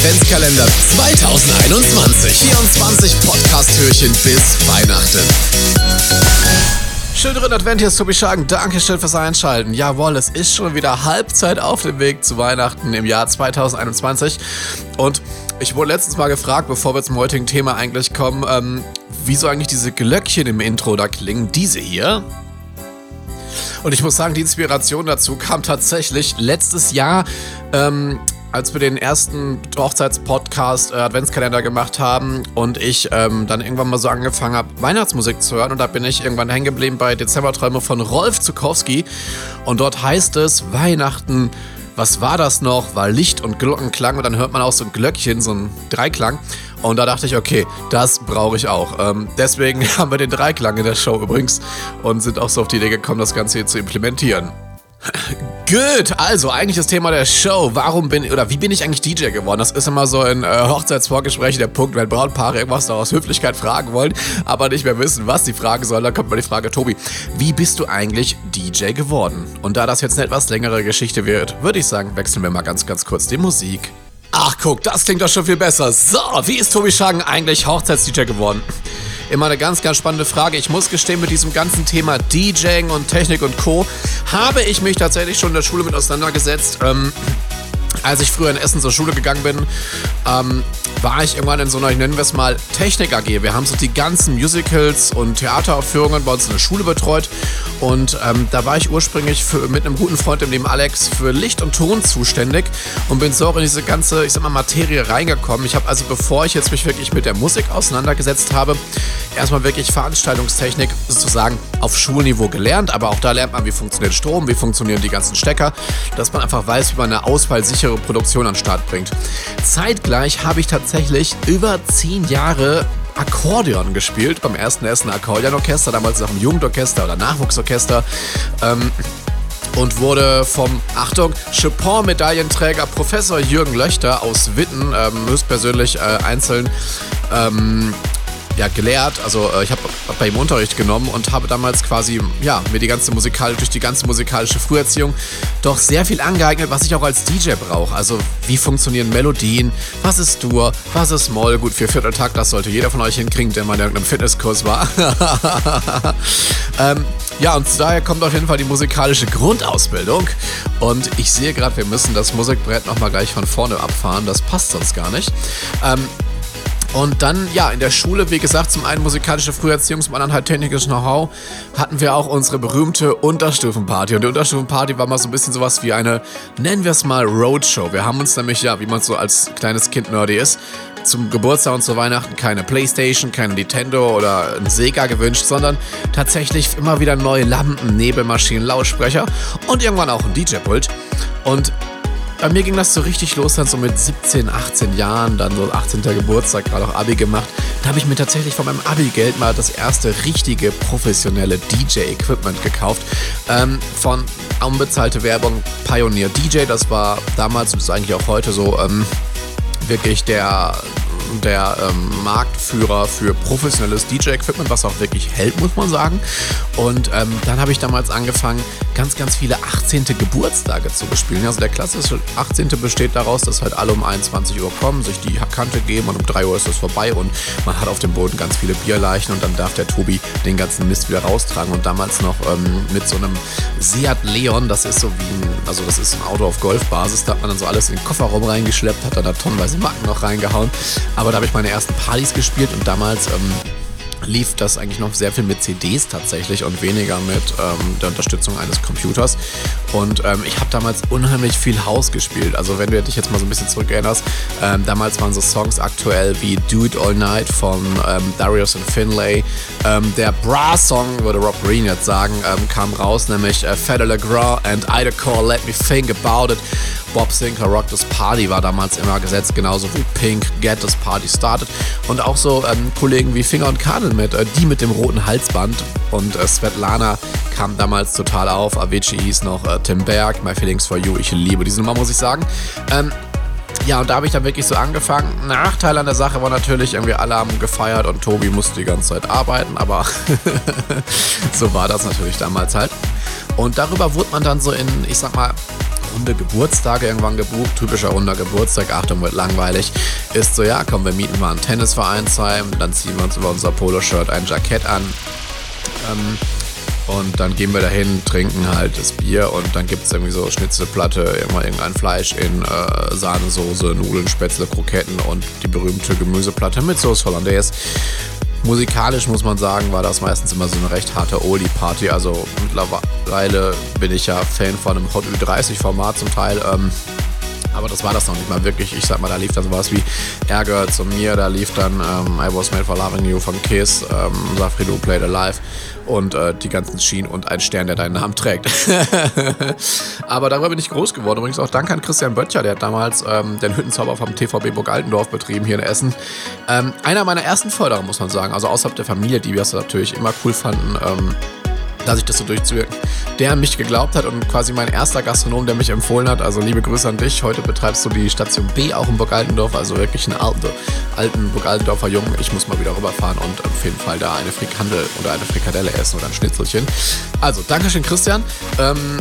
Adventskalender 2021. 24 Podcast-Türchen bis Weihnachten. Schönen dritten Advent, hier ist Tobi Schagen. Dankeschön fürs Einschalten. Jawohl, es ist schon wieder Halbzeit auf dem Weg zu Weihnachten im Jahr 2021. Und ich wurde letztens mal gefragt, bevor wir zum heutigen Thema eigentlich kommen, ähm, wieso eigentlich diese Glöckchen im Intro da klingen. Diese hier. Und ich muss sagen, die Inspiration dazu kam tatsächlich letztes Jahr. Ähm, als wir den ersten Hochzeitspodcast äh, Adventskalender gemacht haben und ich ähm, dann irgendwann mal so angefangen habe, Weihnachtsmusik zu hören und da bin ich irgendwann hängen geblieben bei Dezemberträume von Rolf Zukowski und dort heißt es Weihnachten was war das noch? War Licht und Glockenklang und dann hört man auch so ein Glöckchen, so ein Dreiklang. Und da dachte ich, okay, das brauche ich auch. Ähm, deswegen haben wir den Dreiklang in der Show übrigens und sind auch so auf die Idee gekommen, das Ganze hier zu implementieren. Gut, also eigentlich das Thema der Show. Warum bin oder wie bin ich eigentlich DJ geworden? Das ist immer so in äh, Hochzeitsvorgesprächen der Punkt, wenn Brautpaare irgendwas noch aus Höflichkeit fragen wollen, aber nicht mehr wissen, was sie fragen sollen. Dann kommt mal die Frage, Tobi, wie bist du eigentlich DJ geworden? Und da das jetzt eine etwas längere Geschichte wird, würde ich sagen, wechseln wir mal ganz, ganz kurz die Musik. Ach guck, das klingt doch schon viel besser. So, wie ist Tobi Schagen eigentlich Hochzeits-DJ geworden? Immer eine ganz, ganz spannende Frage. Ich muss gestehen, mit diesem ganzen Thema DJing und Technik und Co. habe ich mich tatsächlich schon in der Schule mit auseinandergesetzt. Ähm, als ich früher in Essen zur Schule gegangen bin, ähm, war ich irgendwann in so einer, ich wir es mal, Technik AG. Wir haben so die ganzen Musicals und Theateraufführungen bei uns in der Schule betreut. Und ähm, da war ich ursprünglich für, mit einem guten Freund, dem Alex, für Licht und Ton zuständig und bin so auch in diese ganze, ich sag mal, Materie reingekommen. Ich habe also, bevor ich jetzt mich wirklich mit der Musik auseinandergesetzt habe, erstmal wirklich Veranstaltungstechnik sozusagen auf Schulniveau gelernt. Aber auch da lernt man, wie funktioniert Strom, wie funktionieren die ganzen Stecker, dass man einfach weiß, wie man eine ausfallsichere Produktion an den Start bringt. Zeitgleich habe ich tatsächlich über zehn Jahre Akkordeon gespielt beim ersten Essen Akkordeonorchester, damals noch im Jugendorchester oder Nachwuchsorchester. Ähm, und wurde vom, Achtung, Chopin-Medaillenträger Professor Jürgen Löchter aus Witten ähm, höchstpersönlich äh, einzeln ähm, ja, gelehrt. Also äh, ich habe bei ihm Unterricht genommen und habe damals quasi ja, mir die ganze musikal durch die ganze musikalische Früherziehung doch sehr viel angeeignet, was ich auch als DJ brauche. Also wie funktionieren Melodien, was ist Dur, was ist Moll. Gut, für Vierteltakt, das sollte jeder von euch hinkriegen, der mal in irgendeinem Fitnesskurs war. ähm, ja, und daher kommt auf jeden Fall die musikalische Grundausbildung. Und ich sehe gerade, wir müssen das Musikbrett nochmal gleich von vorne abfahren. Das passt sonst gar nicht. Ähm, und dann, ja, in der Schule, wie gesagt, zum einen musikalische Früherziehung, zum anderen halt technisches Know-how, hatten wir auch unsere berühmte Unterstufenparty. Und die Unterstufenparty war mal so ein bisschen sowas wie eine, nennen wir es mal Roadshow. Wir haben uns nämlich, ja, wie man so als kleines Kind nerdy ist, zum Geburtstag und zu Weihnachten keine Playstation, keine Nintendo oder ein Sega gewünscht, sondern tatsächlich immer wieder neue Lampen, Nebelmaschinen, Lautsprecher und irgendwann auch ein DJ-Pult. Und bei mir ging das so richtig los, dann so mit 17, 18 Jahren, dann so 18. Geburtstag, gerade auch Abi gemacht. Da habe ich mir tatsächlich von meinem Abi-Geld mal das erste richtige professionelle DJ-Equipment gekauft. Ähm, von unbezahlte Werbung Pioneer DJ, das war damals, das ist eigentlich auch heute so, ähm, wirklich der der ähm, Marktführer für professionelles DJ-Equipment, was auch wirklich hält, muss man sagen. Und ähm, dann habe ich damals angefangen, ganz, ganz viele 18. Geburtstage zu bespielen. Also der klassische 18. besteht daraus, dass halt alle um 21 Uhr kommen, sich die Kante geben und um 3 Uhr ist es vorbei und man hat auf dem Boden ganz viele Bierleichen und dann darf der Tobi den ganzen Mist wieder raustragen und damals noch ähm, mit so einem Seat Leon, das ist so wie ein, also das ist ein Auto auf Golfbasis, da hat man dann so alles in den Kofferraum reingeschleppt, hat dann da tonnenweise Macken noch reingehauen aber da habe ich meine ersten Partys gespielt und damals ähm, lief das eigentlich noch sehr viel mit CDs tatsächlich und weniger mit ähm, der Unterstützung eines Computers. Und ähm, ich habe damals unheimlich viel House gespielt. Also wenn du dich jetzt mal so ein bisschen zurückerinnerst, ähm, damals waren so Songs aktuell wie Do It All Night von ähm, Darius und Finlay. Ähm, der Bra-Song, würde Rob Green jetzt sagen, ähm, kam raus, nämlich äh, Fede Legrand and Ida Call Let Me Think About It. Bob Sinclair Rock This Party war damals immer gesetzt, genauso wie Pink Get This Party Started. Und auch so ähm, Kollegen wie Finger und Cardinal mit, äh, die mit dem roten Halsband. Und äh, Svetlana kam damals total auf. Avicii hieß noch äh, Tim Berg, My Feelings for You. Ich liebe diese Nummer, muss ich sagen. Ähm, ja, und da habe ich dann wirklich so angefangen. Nachteil an der Sache war natürlich, irgendwie alle haben gefeiert und Tobi musste die ganze Zeit arbeiten, aber so war das natürlich damals halt. Und darüber wurde man dann so in, ich sag mal, runde Geburtstage irgendwann gebucht. Typischer runder Geburtstag, Achtung, wird langweilig. Ist so, ja, komm, wir mieten mal einen Tennisvereinsheim, dann ziehen wir uns über unser Poloshirt ein Jackett an. Ähm, und dann gehen wir dahin, trinken halt das Bier und dann gibt es irgendwie so Schnitzelplatte, immer irgendein Fleisch in äh, Sahnesoße, Nudeln, Spätzle, Kroketten und die berühmte Gemüseplatte mit Sauce Hollandaise. Musikalisch muss man sagen, war das meistens immer so eine recht harte Oldie-Party. Also mittlerweile bin ich ja Fan von einem Hot Ü30-Format zum Teil. Ähm, aber das war das noch nicht mal wirklich. Ich sag mal, da lief dann sowas wie Ärger zu mir, da lief dann ähm, I Was Made for Loving You von Kiss, ähm, Safridu Played Alive und äh, die ganzen Schienen und ein Stern, der deinen Namen trägt. Aber darüber bin ich groß geworden. Übrigens auch danke an Christian Böttcher, der hat damals ähm, den Hüttenzauber vom TVB Burg Altendorf betrieben hier in Essen. Ähm, einer meiner ersten Förderer, muss man sagen. Also außerhalb der Familie, die wir es natürlich immer cool fanden. Ähm, da sich das so durchzuwirken, der mich geglaubt hat und quasi mein erster Gastronom, der mich empfohlen hat. Also liebe Grüße an dich. Heute betreibst du die Station B auch in Burg Altendorf, also wirklich einen alten, alten Burg Altendorfer Jungen. Ich muss mal wieder rüberfahren und auf jeden Fall da eine Frikandel oder eine Frikadelle essen oder ein Schnitzelchen. Also, Dankeschön, Christian. Ähm,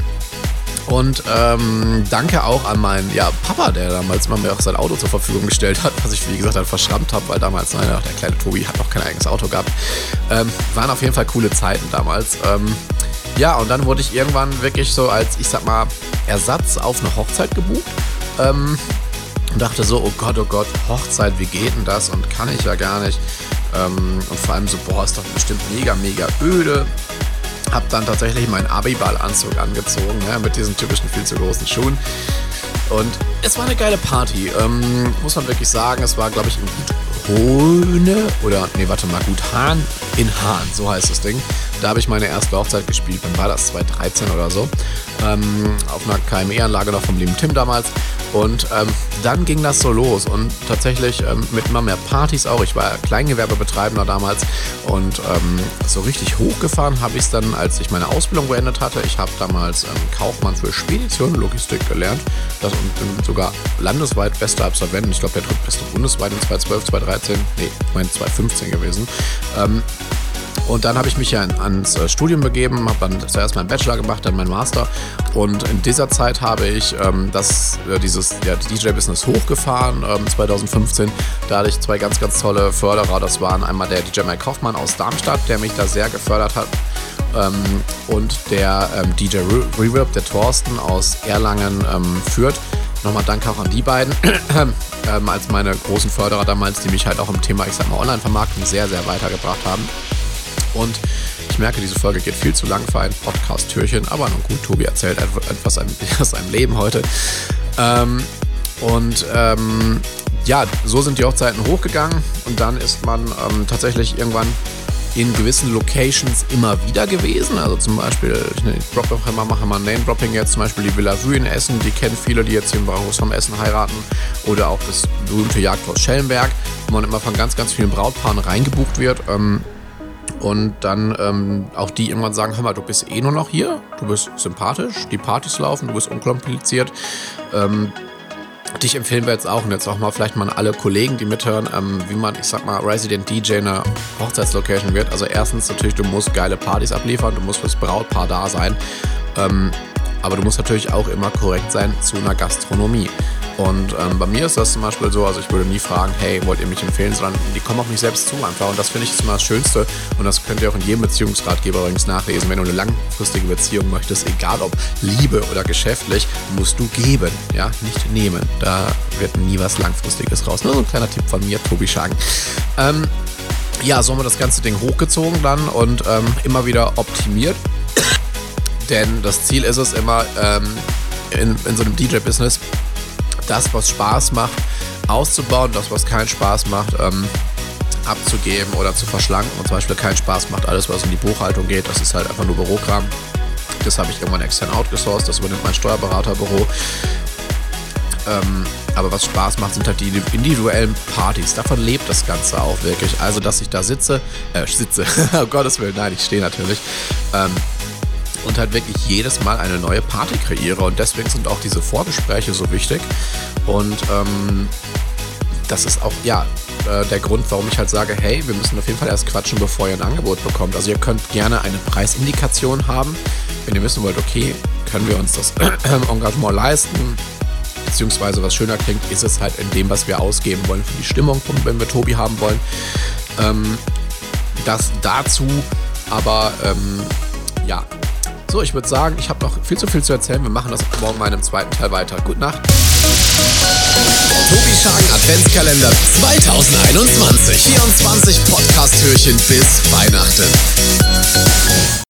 und ähm, danke auch an meinen ja, Papa, der damals immer mir auch sein Auto zur Verfügung gestellt hat, was ich, wie gesagt, dann verschrammt habe, weil damals, naja, der kleine Tobi hat noch kein eigenes Auto gehabt. Ähm, waren auf jeden Fall coole Zeiten damals. Ähm, ja, und dann wurde ich irgendwann wirklich so als, ich sag mal, Ersatz auf eine Hochzeit gebucht. Ähm, und dachte so, oh Gott, oh Gott, Hochzeit, wie geht denn das? Und kann ich ja gar nicht. Ähm, und vor allem so, boah, ist doch bestimmt mega, mega öde habe dann tatsächlich meinen Abiball-Anzug angezogen, ne, mit diesen typischen viel zu großen Schuhen. Und es war eine geile Party, ähm, muss man wirklich sagen. Es war, glaube ich, in Hohne oder, nee, warte mal, Gut Hahn, in Hahn, so heißt das Ding. Da habe ich meine erste Hochzeit gespielt. Wann war das? 2013 oder so. Ähm, auf einer KME-Anlage noch vom lieben Tim damals. Und ähm, dann ging das so los und tatsächlich ähm, mit immer mehr Partys auch. Ich war Kleingewerbebetreibender damals und ähm, so richtig hochgefahren habe ich es dann, als ich meine Ausbildung beendet hatte. Ich habe damals ähm, Kaufmann für Spedition Logistik gelernt. Das und bin sogar landesweit bester Absolvent. Ich glaube, der drittbeste bundesweit in 2012, 2013, nee, ich meine 2015 gewesen. Und dann habe ich mich ja ans äh, Studium begeben, habe dann zuerst meinen Bachelor gemacht, dann meinen Master. Und in dieser Zeit habe ich ähm, das, äh, dieses ja, DJ-Business hochgefahren, ähm, 2015. Da hatte ich zwei ganz, ganz tolle Förderer. Das waren einmal der DJ Mike Hoffmann aus Darmstadt, der mich da sehr gefördert hat. Ähm, und der ähm, DJ Re Reverb, der Thorsten aus Erlangen, ähm, führt. Nochmal danke auch an die beiden ähm, als meine großen Förderer damals, die mich halt auch im Thema, ich sag mal, Online-Vermarktung sehr, sehr weitergebracht haben. Und ich merke, diese Folge geht viel zu lang für ein Podcast-Türchen, aber nun gut, Tobi erzählt etwas aus seinem Leben heute. Ähm, und ähm, ja, so sind die Hochzeiten hochgegangen und dann ist man ähm, tatsächlich irgendwann in gewissen Locations immer wieder gewesen. Also zum Beispiel, ich nenne mal, mache mal Name-Dropping jetzt, zum Beispiel die Villa Vue in Essen, die kennen viele, die jetzt hier im Bauhaus vom Essen heiraten. Oder auch das berühmte Jagdhaus Schellenberg, wo man immer von ganz, ganz vielen Brautpaaren reingebucht wird. Ähm, und dann ähm, auch die irgendwann sagen, hör mal, du bist eh nur noch hier, du bist sympathisch, die Partys laufen, du bist unkompliziert. Ähm, dich empfehlen wir jetzt auch und jetzt auch mal vielleicht mal alle Kollegen, die mithören, ähm, wie man, ich sag mal, Resident DJ in einer Hochzeitslocation wird. Also erstens natürlich, du musst geile Partys abliefern, du musst fürs Brautpaar da sein. Ähm, aber du musst natürlich auch immer korrekt sein zu einer Gastronomie. Und ähm, bei mir ist das zum Beispiel so, also ich würde nie fragen, hey, wollt ihr mich empfehlen, sondern die kommen auf mich selbst zu einfach. Und das finde ich ist immer das Schönste. Und das könnt ihr auch in jedem Beziehungsratgeber übrigens nachlesen. Wenn du eine langfristige Beziehung möchtest, egal ob Liebe oder geschäftlich, musst du geben, ja, nicht nehmen. Da wird nie was Langfristiges raus. Nur so ein kleiner Tipp von mir, Tobi Schagen. Ähm, ja, so haben wir das ganze Ding hochgezogen dann und ähm, immer wieder optimiert. Denn das Ziel ist es immer, ähm, in, in so einem DJ-Business das, was Spaß macht, auszubauen, das, was keinen Spaß macht, ähm, abzugeben oder zu verschlanken. Und zum Beispiel keinen Spaß macht alles, was in die Buchhaltung geht. Das ist halt einfach nur Bürokram. Das habe ich irgendwann extern outgesourced, das übernimmt mein Steuerberaterbüro. Ähm, aber was Spaß macht, sind halt die individuellen Partys. Davon lebt das Ganze auch wirklich. Also, dass ich da sitze, äh, sitze, um Gottes Willen, nein, ich stehe natürlich. Ähm, und halt wirklich jedes Mal eine neue Party kreiere. Und deswegen sind auch diese Vorgespräche so wichtig. Und ähm, das ist auch, ja, äh, der Grund, warum ich halt sage, hey, wir müssen auf jeden Fall erst quatschen, bevor ihr ein Angebot bekommt. Also ihr könnt gerne eine Preisindikation haben, wenn ihr wissen wollt, okay, können wir uns das Engagement leisten. Beziehungsweise, was schöner klingt, ist es halt in dem, was wir ausgeben wollen für die Stimmung, wenn wir Tobi haben wollen. Ähm, das dazu, aber ähm, ja. So, ich würde sagen, ich habe noch viel zu viel zu erzählen. Wir machen das morgen mal im zweiten Teil weiter. Gute Nacht. Tobi Schagen Adventskalender 2021. 24 Podcast-Türchen bis Weihnachten.